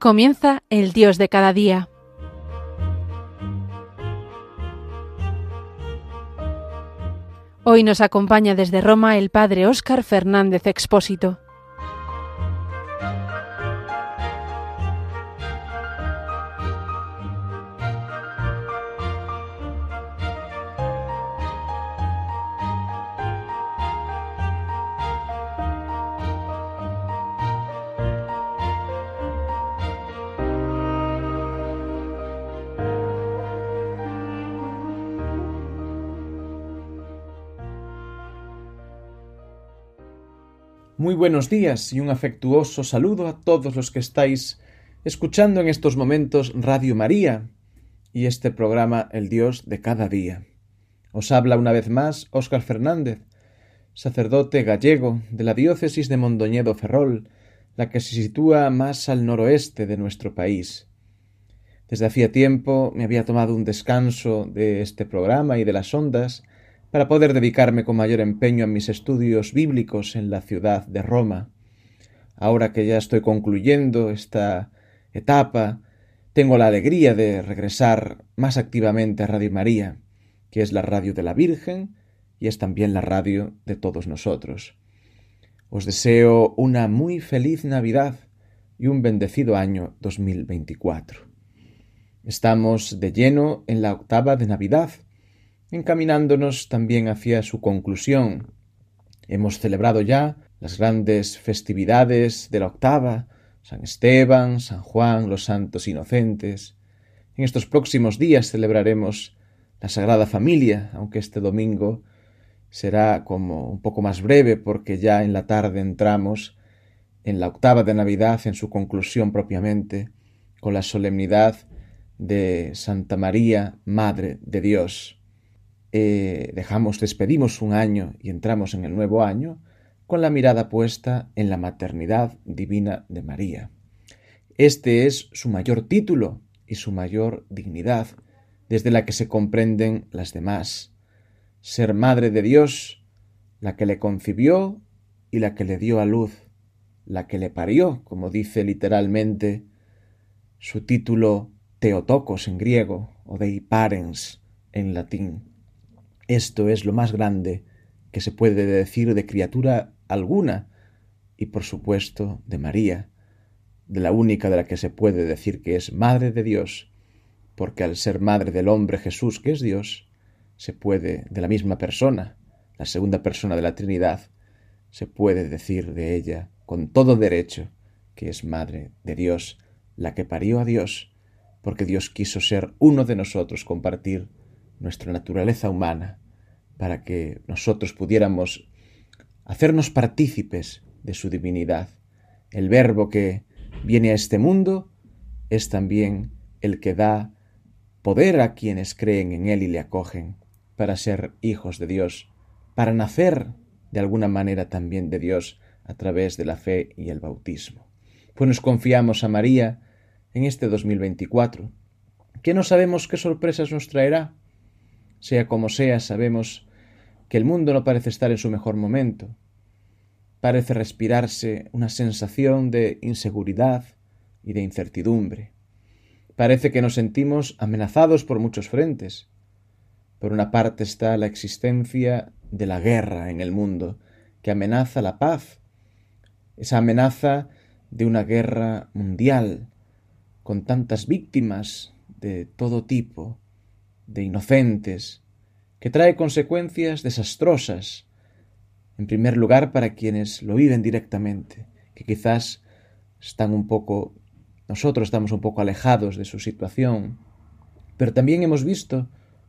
Comienza el Dios de cada día. Hoy nos acompaña desde Roma el Padre Óscar Fernández Expósito. Muy buenos días y un afectuoso saludo a todos los que estáis escuchando en estos momentos Radio María y este programa El Dios de cada día. Os habla una vez más Óscar Fernández, sacerdote gallego de la diócesis de Mondoñedo Ferrol, la que se sitúa más al noroeste de nuestro país. Desde hacía tiempo me había tomado un descanso de este programa y de las ondas para poder dedicarme con mayor empeño a mis estudios bíblicos en la ciudad de Roma. Ahora que ya estoy concluyendo esta etapa, tengo la alegría de regresar más activamente a Radio María, que es la radio de la Virgen y es también la radio de todos nosotros. Os deseo una muy feliz Navidad y un bendecido año 2024. Estamos de lleno en la octava de Navidad, encaminándonos también hacia su conclusión. Hemos celebrado ya las grandes festividades de la octava, San Esteban, San Juan, los santos inocentes. En estos próximos días celebraremos la Sagrada Familia, aunque este domingo será como un poco más breve porque ya en la tarde entramos en la octava de Navidad en su conclusión propiamente, con la solemnidad de Santa María, Madre de Dios. Eh, dejamos, despedimos un año y entramos en el nuevo año con la mirada puesta en la maternidad divina de María. Este es su mayor título y su mayor dignidad, desde la que se comprenden las demás. Ser madre de Dios, la que le concibió y la que le dio a luz, la que le parió, como dice literalmente su título Teotocos en griego o Dei Parens en latín. Esto es lo más grande que se puede decir de criatura alguna, y por supuesto de María, de la única de la que se puede decir que es Madre de Dios, porque al ser Madre del hombre Jesús, que es Dios, se puede, de la misma persona, la segunda persona de la Trinidad, se puede decir de ella con todo derecho que es Madre de Dios, la que parió a Dios, porque Dios quiso ser uno de nosotros, compartir nuestra naturaleza humana, para que nosotros pudiéramos hacernos partícipes de su divinidad. El verbo que viene a este mundo es también el que da poder a quienes creen en Él y le acogen para ser hijos de Dios, para nacer de alguna manera también de Dios a través de la fe y el bautismo. Pues nos confiamos a María en este 2024, que no sabemos qué sorpresas nos traerá. Sea como sea, sabemos que el mundo no parece estar en su mejor momento. Parece respirarse una sensación de inseguridad y de incertidumbre. Parece que nos sentimos amenazados por muchos frentes. Por una parte está la existencia de la guerra en el mundo, que amenaza la paz, esa amenaza de una guerra mundial, con tantas víctimas de todo tipo, de inocentes, que trae consecuencias desastrosas, en primer lugar para quienes lo viven directamente, que quizás están un poco, nosotros estamos un poco alejados de su situación, pero también hemos visto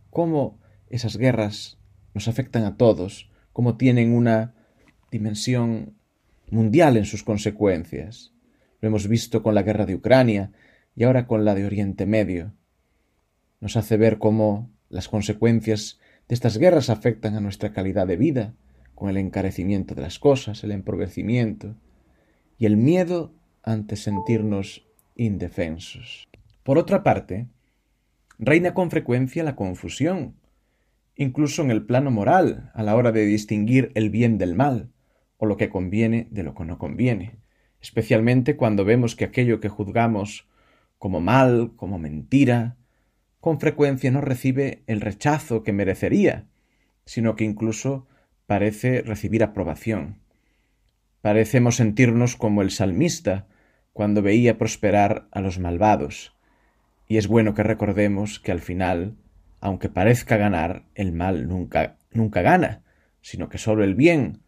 cómo esas guerras nos afectan a todos, cómo tienen una dimensión mundial en sus consecuencias. Lo hemos visto con la guerra de Ucrania y ahora con la de Oriente Medio. Nos hace ver cómo las consecuencias estas guerras afectan a nuestra calidad de vida, con el encarecimiento de las cosas, el empobrecimiento y el miedo ante sentirnos indefensos. Por otra parte, reina con frecuencia la confusión, incluso en el plano moral, a la hora de distinguir el bien del mal, o lo que conviene de lo que no conviene. especialmente cuando vemos que aquello que juzgamos como mal, como mentira, con frecuencia no recibe el rechazo que merecería, sino que incluso parece recibir aprobación. Parecemos sentirnos como el salmista cuando veía prosperar a los malvados, y es bueno que recordemos que al final, aunque parezca ganar, el mal nunca, nunca gana, sino que sólo el bien,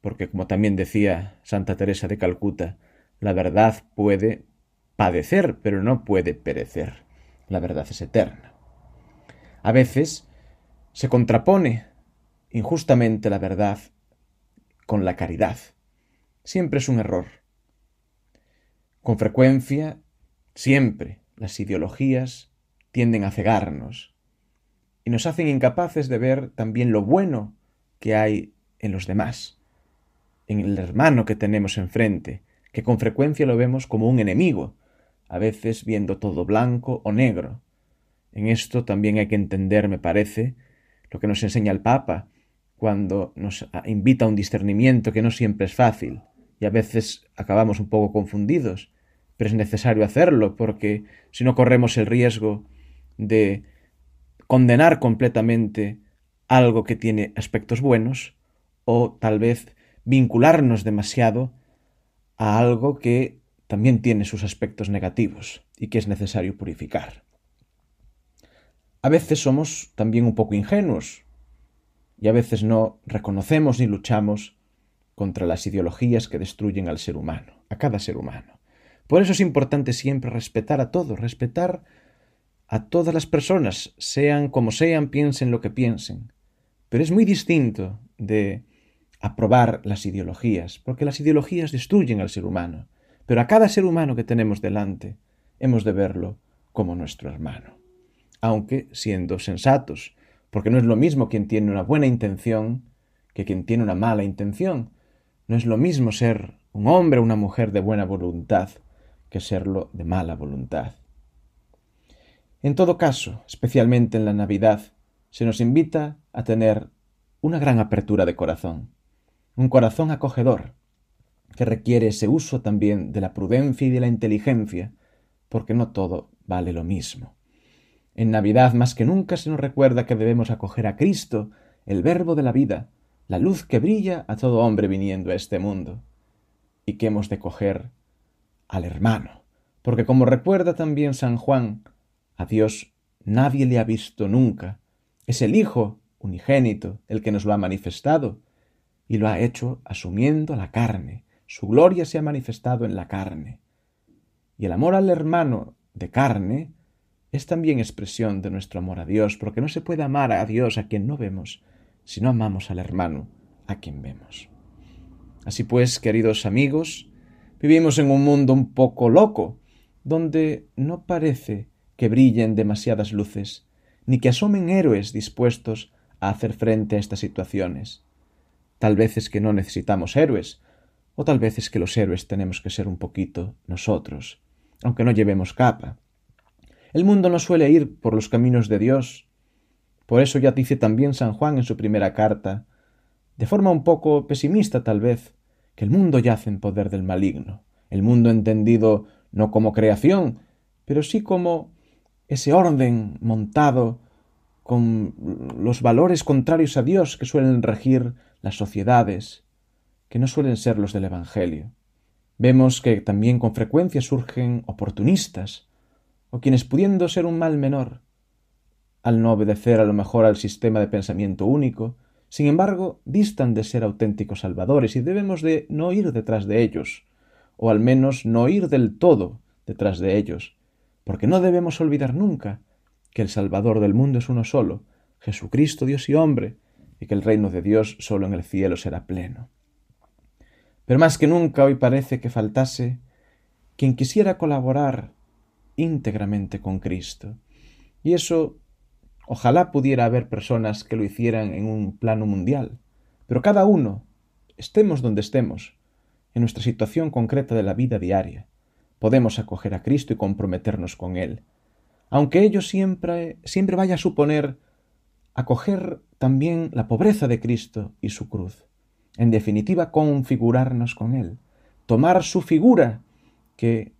porque como también decía Santa Teresa de Calcuta, la verdad puede padecer, pero no puede perecer. La verdad es eterna. A veces se contrapone injustamente la verdad con la caridad. Siempre es un error. Con frecuencia, siempre las ideologías tienden a cegarnos y nos hacen incapaces de ver también lo bueno que hay en los demás, en el hermano que tenemos enfrente, que con frecuencia lo vemos como un enemigo, a veces viendo todo blanco o negro. En esto también hay que entender, me parece, lo que nos enseña el Papa, cuando nos invita a un discernimiento que no siempre es fácil, y a veces acabamos un poco confundidos, pero es necesario hacerlo, porque si no corremos el riesgo de condenar completamente algo que tiene aspectos buenos, o tal vez vincularnos demasiado a algo que también tiene sus aspectos negativos y que es necesario purificar. A veces somos también un poco ingenuos y a veces no reconocemos ni luchamos contra las ideologías que destruyen al ser humano, a cada ser humano. Por eso es importante siempre respetar a todos, respetar a todas las personas, sean como sean, piensen lo que piensen. Pero es muy distinto de aprobar las ideologías, porque las ideologías destruyen al ser humano pero a cada ser humano que tenemos delante hemos de verlo como nuestro hermano. Aunque siendo sensatos, porque no es lo mismo quien tiene una buena intención que quien tiene una mala intención. No es lo mismo ser un hombre o una mujer de buena voluntad que serlo de mala voluntad. En todo caso, especialmente en la Navidad, se nos invita a tener una gran apertura de corazón, un corazón acogedor, que requiere ese uso también de la prudencia y de la inteligencia, porque no todo vale lo mismo. En Navidad más que nunca se nos recuerda que debemos acoger a Cristo, el Verbo de la vida, la luz que brilla a todo hombre viniendo a este mundo, y que hemos de coger al hermano, porque como recuerda también San Juan, a Dios nadie le ha visto nunca, es el Hijo unigénito el que nos lo ha manifestado, y lo ha hecho asumiendo la carne, su gloria se ha manifestado en la carne. Y el amor al hermano de carne es también expresión de nuestro amor a Dios, porque no se puede amar a Dios a quien no vemos, si no amamos al hermano a quien vemos. Así pues, queridos amigos, vivimos en un mundo un poco loco, donde no parece que brillen demasiadas luces, ni que asomen héroes dispuestos a hacer frente a estas situaciones. Tal vez es que no necesitamos héroes, o tal vez es que los héroes tenemos que ser un poquito nosotros, aunque no llevemos capa. El mundo no suele ir por los caminos de Dios. Por eso ya dice también San Juan en su primera carta, de forma un poco pesimista tal vez, que el mundo yace en poder del maligno, el mundo entendido no como creación, pero sí como ese orden montado con los valores contrarios a Dios que suelen regir las sociedades, que no suelen ser los del Evangelio. Vemos que también con frecuencia surgen oportunistas, o quienes pudiendo ser un mal menor, al no obedecer a lo mejor al sistema de pensamiento único, sin embargo, distan de ser auténticos salvadores y debemos de no ir detrás de ellos, o al menos no ir del todo detrás de ellos, porque no debemos olvidar nunca que el Salvador del mundo es uno solo, Jesucristo Dios y hombre, y que el reino de Dios solo en el cielo será pleno. Pero más que nunca hoy parece que faltase quien quisiera colaborar íntegramente con Cristo. Y eso ojalá pudiera haber personas que lo hicieran en un plano mundial. Pero cada uno, estemos donde estemos, en nuestra situación concreta de la vida diaria, podemos acoger a Cristo y comprometernos con Él. Aunque ello siempre, siempre vaya a suponer acoger también la pobreza de Cristo y su cruz en definitiva configurarnos con Él. tomar su figura, que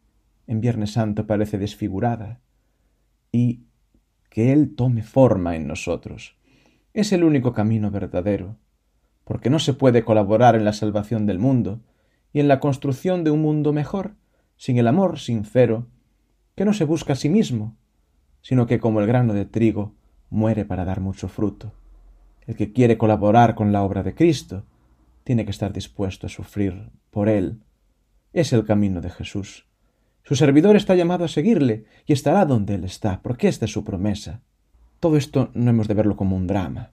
en Viernes Santo parece desfigurada, y que Él tome forma en nosotros. Es el único camino verdadero, porque no se puede colaborar en la salvación del mundo y en la construcción de un mundo mejor sin el amor sincero, que no se busca a sí mismo, sino que como el grano de trigo muere para dar mucho fruto. El que quiere colaborar con la obra de Cristo tiene que estar dispuesto a sufrir por Él. Es el camino de Jesús. Su servidor está llamado a seguirle y estará donde Él está, porque esta es su promesa. Todo esto no hemos de verlo como un drama.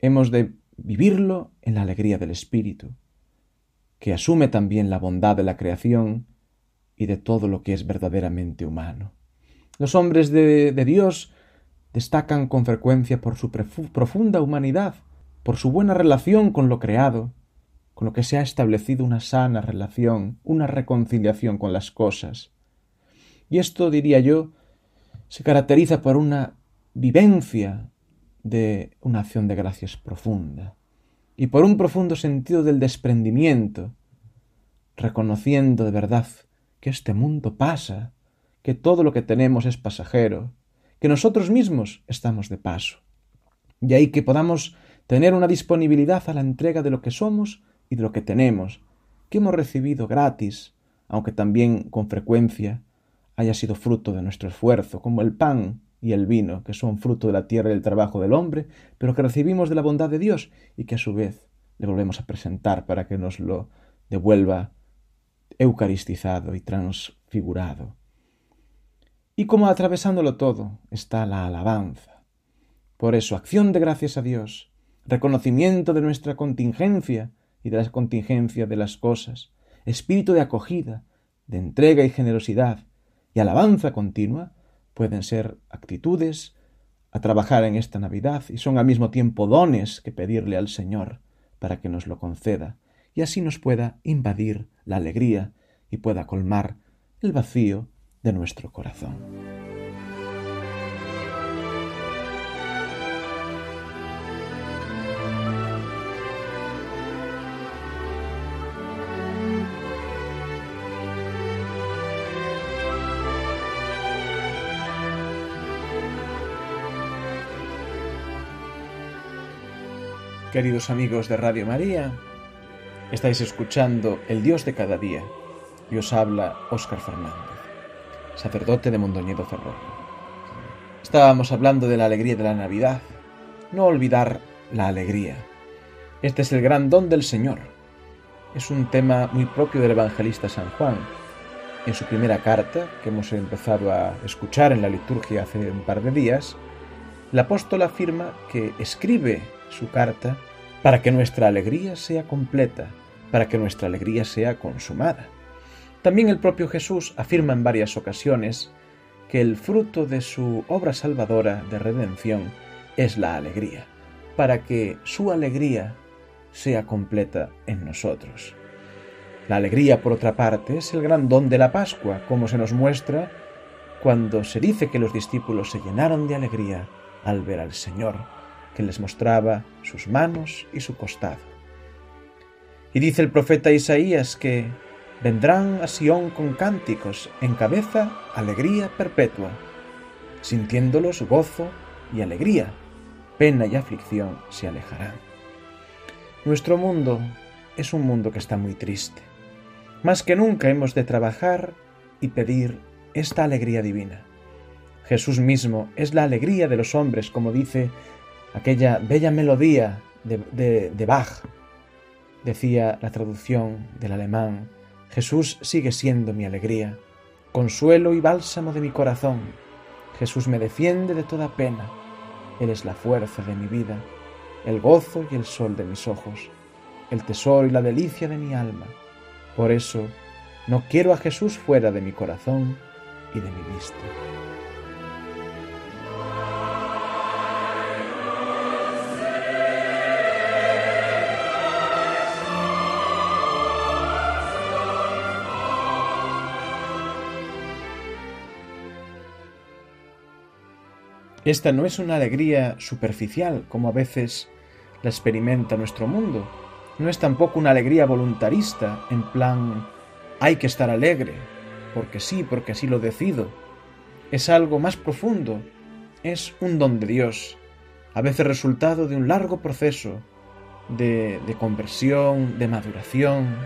Hemos de vivirlo en la alegría del Espíritu, que asume también la bondad de la creación y de todo lo que es verdaderamente humano. Los hombres de, de Dios destacan con frecuencia por su profunda humanidad, por su buena relación con lo creado, con lo que se ha establecido una sana relación, una reconciliación con las cosas. Y esto, diría yo, se caracteriza por una vivencia de una acción de gracias profunda y por un profundo sentido del desprendimiento, reconociendo de verdad que este mundo pasa, que todo lo que tenemos es pasajero, que nosotros mismos estamos de paso. Y ahí que podamos tener una disponibilidad a la entrega de lo que somos y de lo que tenemos, que hemos recibido gratis, aunque también con frecuencia haya sido fruto de nuestro esfuerzo, como el pan y el vino, que son fruto de la tierra y del trabajo del hombre, pero que recibimos de la bondad de Dios y que a su vez le volvemos a presentar para que nos lo devuelva eucaristizado y transfigurado. Y como atravesándolo todo está la alabanza. Por eso, acción de gracias a Dios, reconocimiento de nuestra contingencia y de la contingencia de las cosas, espíritu de acogida, de entrega y generosidad y alabanza continua pueden ser actitudes a trabajar en esta Navidad y son al mismo tiempo dones que pedirle al Señor para que nos lo conceda y así nos pueda invadir la alegría y pueda colmar el vacío de nuestro corazón. Queridos amigos de Radio María, estáis escuchando El Dios de cada día y os habla Óscar Fernández sacerdote de Mondoñedo Ferrol. Estábamos hablando de la alegría de la Navidad. No olvidar la alegría. Este es el gran don del Señor. Es un tema muy propio del evangelista San Juan. En su primera carta, que hemos empezado a escuchar en la liturgia hace un par de días, el apóstol afirma que escribe su carta para que nuestra alegría sea completa, para que nuestra alegría sea consumada. También el propio Jesús afirma en varias ocasiones que el fruto de su obra salvadora de redención es la alegría, para que su alegría sea completa en nosotros. La alegría, por otra parte, es el gran don de la Pascua, como se nos muestra cuando se dice que los discípulos se llenaron de alegría al ver al Señor, que les mostraba sus manos y su costado. Y dice el profeta Isaías que Vendrán a Sión con cánticos, en cabeza alegría perpetua, sintiéndolos gozo y alegría, pena y aflicción se alejarán. Nuestro mundo es un mundo que está muy triste. Más que nunca hemos de trabajar y pedir esta alegría divina. Jesús mismo es la alegría de los hombres, como dice aquella bella melodía de, de Bach, decía la traducción del alemán Jesús sigue siendo mi alegría, consuelo y bálsamo de mi corazón. Jesús me defiende de toda pena. Él es la fuerza de mi vida, el gozo y el sol de mis ojos, el tesoro y la delicia de mi alma. Por eso, no quiero a Jesús fuera de mi corazón y de mi vista. Esta no es una alegría superficial como a veces la experimenta nuestro mundo, no es tampoco una alegría voluntarista, en plan hay que estar alegre, porque sí, porque así lo decido. Es algo más profundo, es un don de Dios, a veces resultado de un largo proceso de, de conversión, de maduración,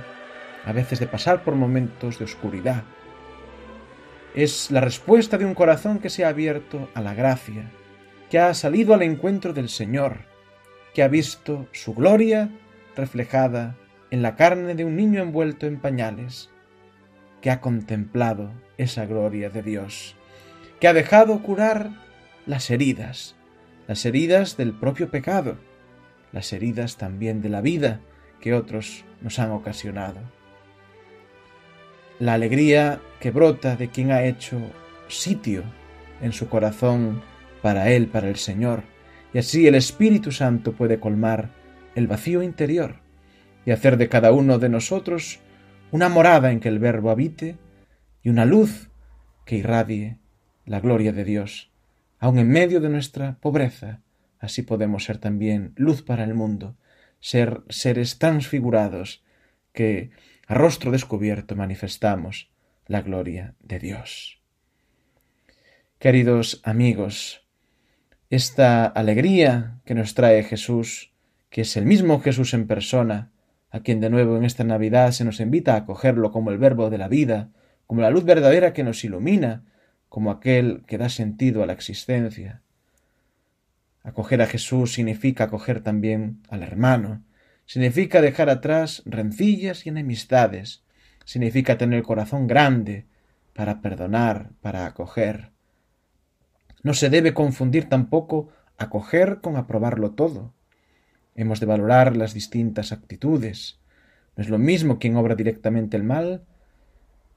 a veces de pasar por momentos de oscuridad. Es la respuesta de un corazón que se ha abierto a la gracia, que ha salido al encuentro del Señor, que ha visto su gloria reflejada en la carne de un niño envuelto en pañales, que ha contemplado esa gloria de Dios, que ha dejado curar las heridas, las heridas del propio pecado, las heridas también de la vida que otros nos han ocasionado. La alegría que brota de quien ha hecho sitio en su corazón para Él, para el Señor, y así el Espíritu Santo puede colmar el vacío interior y hacer de cada uno de nosotros una morada en que el Verbo habite y una luz que irradie la gloria de Dios, aun en medio de nuestra pobreza. Así podemos ser también luz para el mundo, ser seres transfigurados que a rostro descubierto manifestamos la gloria de Dios. Queridos amigos, esta alegría que nos trae Jesús, que es el mismo Jesús en persona, a quien de nuevo en esta Navidad se nos invita a acogerlo como el verbo de la vida, como la luz verdadera que nos ilumina, como aquel que da sentido a la existencia. Acoger a Jesús significa acoger también al hermano, significa dejar atrás rencillas y enemistades, significa tener el corazón grande para perdonar, para acoger. No se debe confundir tampoco acoger con aprobarlo todo. Hemos de valorar las distintas actitudes. No es lo mismo quien obra directamente el mal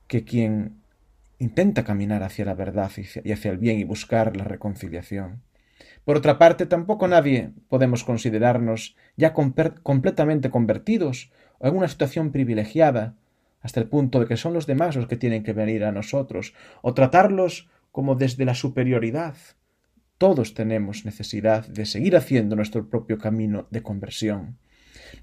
que quien intenta caminar hacia la verdad y hacia el bien y buscar la reconciliación. Por otra parte, tampoco nadie podemos considerarnos ya completamente convertidos o en una situación privilegiada, hasta el punto de que son los demás los que tienen que venir a nosotros, o tratarlos como desde la superioridad, todos tenemos necesidad de seguir haciendo nuestro propio camino de conversión.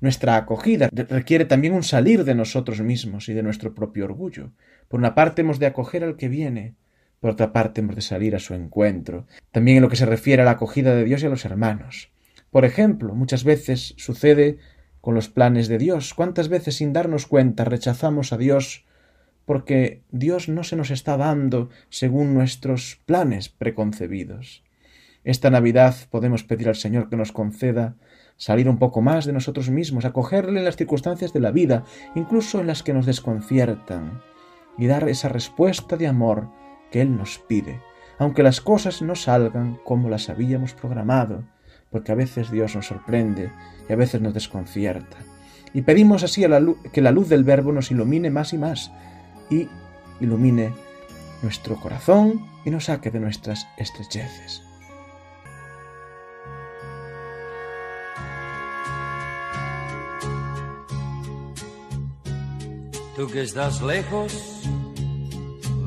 Nuestra acogida requiere también un salir de nosotros mismos y de nuestro propio orgullo. Por una parte hemos de acoger al que viene, por otra parte hemos de salir a su encuentro, también en lo que se refiere a la acogida de Dios y a los hermanos. Por ejemplo, muchas veces sucede con los planes de Dios. ¿Cuántas veces sin darnos cuenta rechazamos a Dios porque Dios no se nos está dando según nuestros planes preconcebidos? Esta Navidad podemos pedir al Señor que nos conceda salir un poco más de nosotros mismos, acogerle en las circunstancias de la vida, incluso en las que nos desconciertan, y dar esa respuesta de amor que Él nos pide, aunque las cosas no salgan como las habíamos programado, porque a veces Dios nos sorprende y a veces nos desconcierta. Y pedimos así a la que la luz del Verbo nos ilumine más y más, y ilumine nuestro corazón y nos saque de nuestras estrecheces. Tú que estás lejos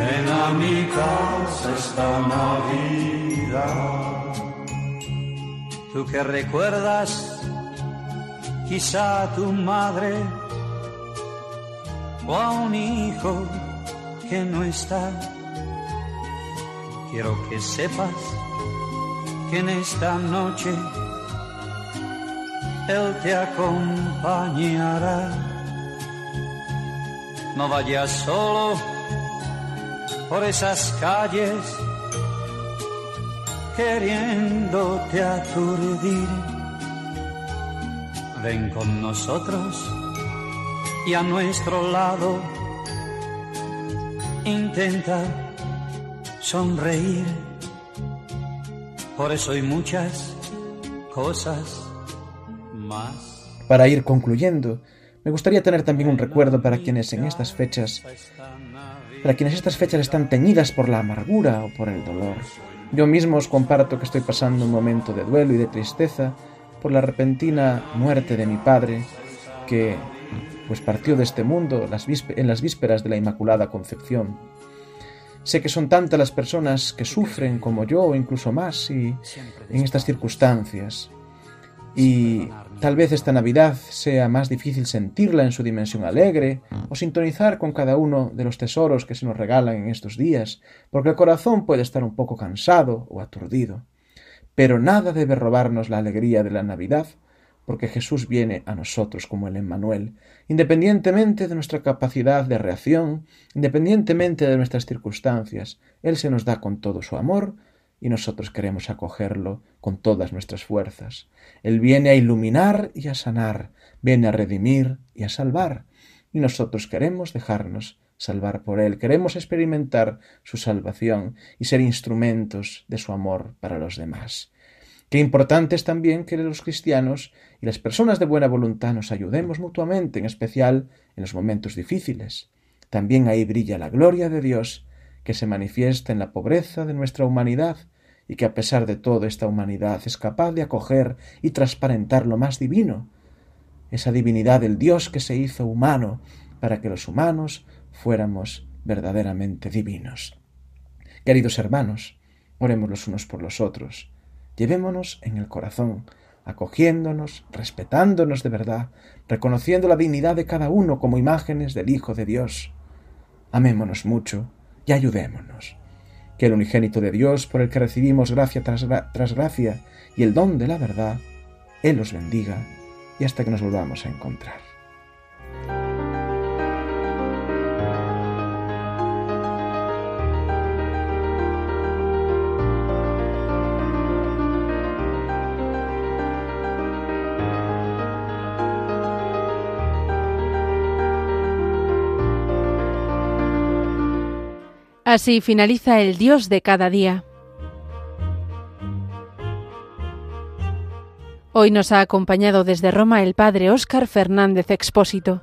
Ven a mi casa esta Navidad. Tú que recuerdas quizá a tu madre o a un hijo que no está. Quiero que sepas que en esta noche él te acompañará no vayas solo por esas calles queriéndote aturdir. Ven con nosotros y a nuestro lado intenta sonreír. Por eso hay muchas cosas más. Para ir concluyendo, me gustaría tener también un recuerdo para quienes en estas fechas, para quienes estas fechas están teñidas por la amargura o por el dolor. Yo mismo os comparto que estoy pasando un momento de duelo y de tristeza por la repentina muerte de mi padre, que pues partió de este mundo en las vísperas de la Inmaculada Concepción. Sé que son tantas las personas que sufren como yo incluso más y en estas circunstancias. Y tal vez esta Navidad sea más difícil sentirla en su dimensión alegre o sintonizar con cada uno de los tesoros que se nos regalan en estos días, porque el corazón puede estar un poco cansado o aturdido. Pero nada debe robarnos la alegría de la Navidad, porque Jesús viene a nosotros como el Emmanuel, independientemente de nuestra capacidad de reacción, independientemente de nuestras circunstancias, Él se nos da con todo su amor y nosotros queremos acogerlo con todas nuestras fuerzas. Él viene a iluminar y a sanar, viene a redimir y a salvar, y nosotros queremos dejarnos salvar por Él, queremos experimentar su salvación y ser instrumentos de su amor para los demás. Qué importante es también que los cristianos y las personas de buena voluntad nos ayudemos mutuamente, en especial en los momentos difíciles. También ahí brilla la gloria de Dios que se manifiesta en la pobreza de nuestra humanidad y que a pesar de todo esta humanidad es capaz de acoger y transparentar lo más divino, esa divinidad del Dios que se hizo humano para que los humanos fuéramos verdaderamente divinos. Queridos hermanos, oremos los unos por los otros, llevémonos en el corazón, acogiéndonos, respetándonos de verdad, reconociendo la dignidad de cada uno como imágenes del Hijo de Dios. Amémonos mucho y ayudémonos. Que el unigénito de Dios, por el que recibimos gracia tras, gracia y el don de la verdad, Él los bendiga y hasta que nos volvamos a encontrar. Así finaliza el Dios de cada día. Hoy nos ha acompañado desde Roma el Padre Óscar Fernández Expósito.